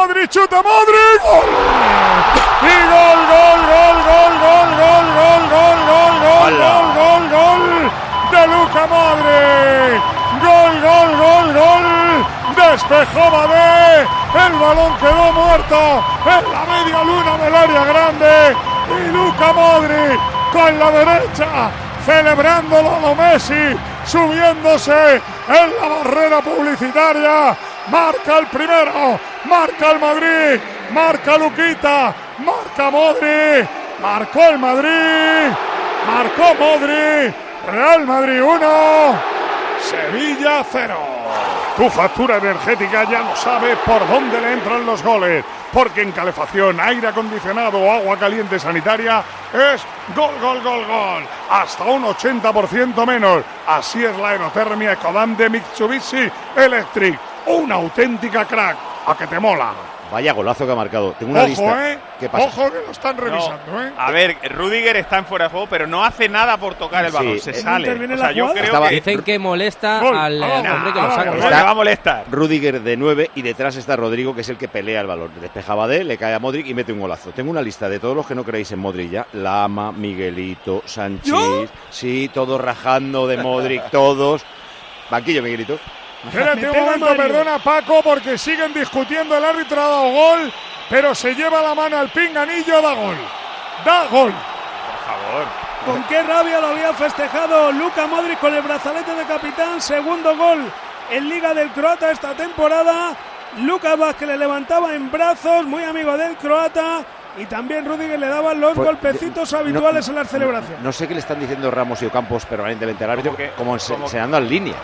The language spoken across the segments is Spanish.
Modric, chuta Modric. ¡Gol! Y gol, gol, gol, gol, gol, gol, gol, gol, gol, gol, gol, gol, gol de Luca Modric. Gol, gol, gol, gol. Despejó Badé. El balón quedó muerto en la media luna del área grande. Y Luca Modric con la derecha celebrándolo a lo Messi, subiéndose en la barrera publicitaria. Marca el primero, marca el Madrid, marca Luquita, marca Modri, marcó el Madrid, marcó Modri, Real Madrid 1, Sevilla 0. Tu factura energética ya no sabe por dónde le entran los goles, porque en calefacción, aire acondicionado o agua caliente sanitaria es gol, gol, gol, gol, hasta un 80% menos. Así es la aerotermia Ecodan de Mitsubishi Electric, una auténtica crack, a que te mola. Vaya golazo que ha marcado. Tengo una Ojo, lista. eh. ¿Qué pasa? Ojo que lo están revisando, eh. A ver, Rudiger está en fuera de juego, pero no hace nada por tocar el Sí. balón, se ¿El sale. O sea, la yo jugada? creo Estaba- que Dicen que molesta Gol. al hombre que lo saca. va a molestar. Rudiger de 9 y detrás está Rodrigo, que es el que pelea el balón. Despejaba de, le cae a Modric y mete un golazo. Tengo una lista de todos los que no creéis en Modric ya. Lama, Miguelito, Sánchez. ¿Yo? Sí, todos rajando de Modric, todos. Banquillo, Miguelito. Espérate un momento, Mario. perdona Paco, porque siguen discutiendo. El árbitro ha dado gol, pero se lleva la mano al pinganillo, da gol. Da gol. Por favor. Con qué rabia lo había festejado Luca Modric con el brazalete de capitán. Segundo gol en Liga del Croata esta temporada. Lucas Vázquez le levantaba en brazos, muy amigo del croata. Y también Rudiger le daba los Pues, golpecitos no- habituales en las no- celebraciones. No sé qué le están diciendo Ramos y Ocampos permanentemente al árbitro, Como que- como, en línea.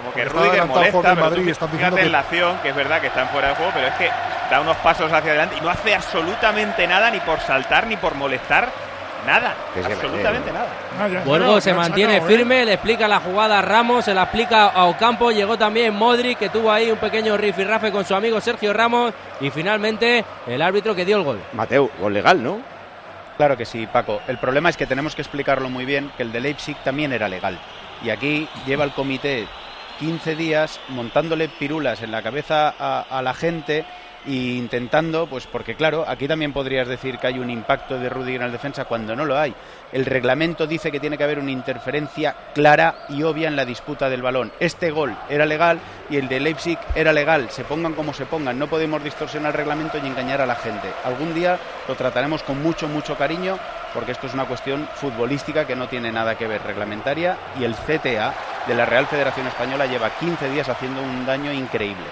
Como que Rudiger molesta, pero Madrid, tú están fíjate en la acción, que es verdad que está en fuera de juego, pero es que da unos pasos hacia adelante y no hace absolutamente nada, ni por saltar, ni por molestar, nada. Que absolutamente ve, nada. Ah, ya, Borgo ya, se mantiene sacado, ¿eh? firme, le explica la jugada a Ramos, se la explica a Ocampo, llegó también Modric, que tuvo ahí un pequeño rifirrafe con su amigo Sergio Ramos, y finalmente el árbitro que dio el gol. Mateo, gol legal, ¿no? Claro que sí, Paco. El problema es que tenemos que explicarlo muy bien, que el de Leipzig también era legal. Y aquí lleva el comité 15 días montándole pirulas en la cabeza a, la gente e intentando, pues porque claro, aquí también podrías decir que hay un impacto de Rudiger en la defensa cuando no lo hay. El reglamento dice que tiene que haber una interferencia clara y obvia en la disputa del balón. Este gol era legal y el de Leipzig era legal. Se pongan como se pongan, no podemos distorsionar el reglamento y engañar a la gente. Algún día lo trataremos con mucho, mucho cariño porque esto es una cuestión futbolística que no tiene nada que ver reglamentaria y el CTA de la Real Federación Española lleva 15 días haciendo un daño increíble.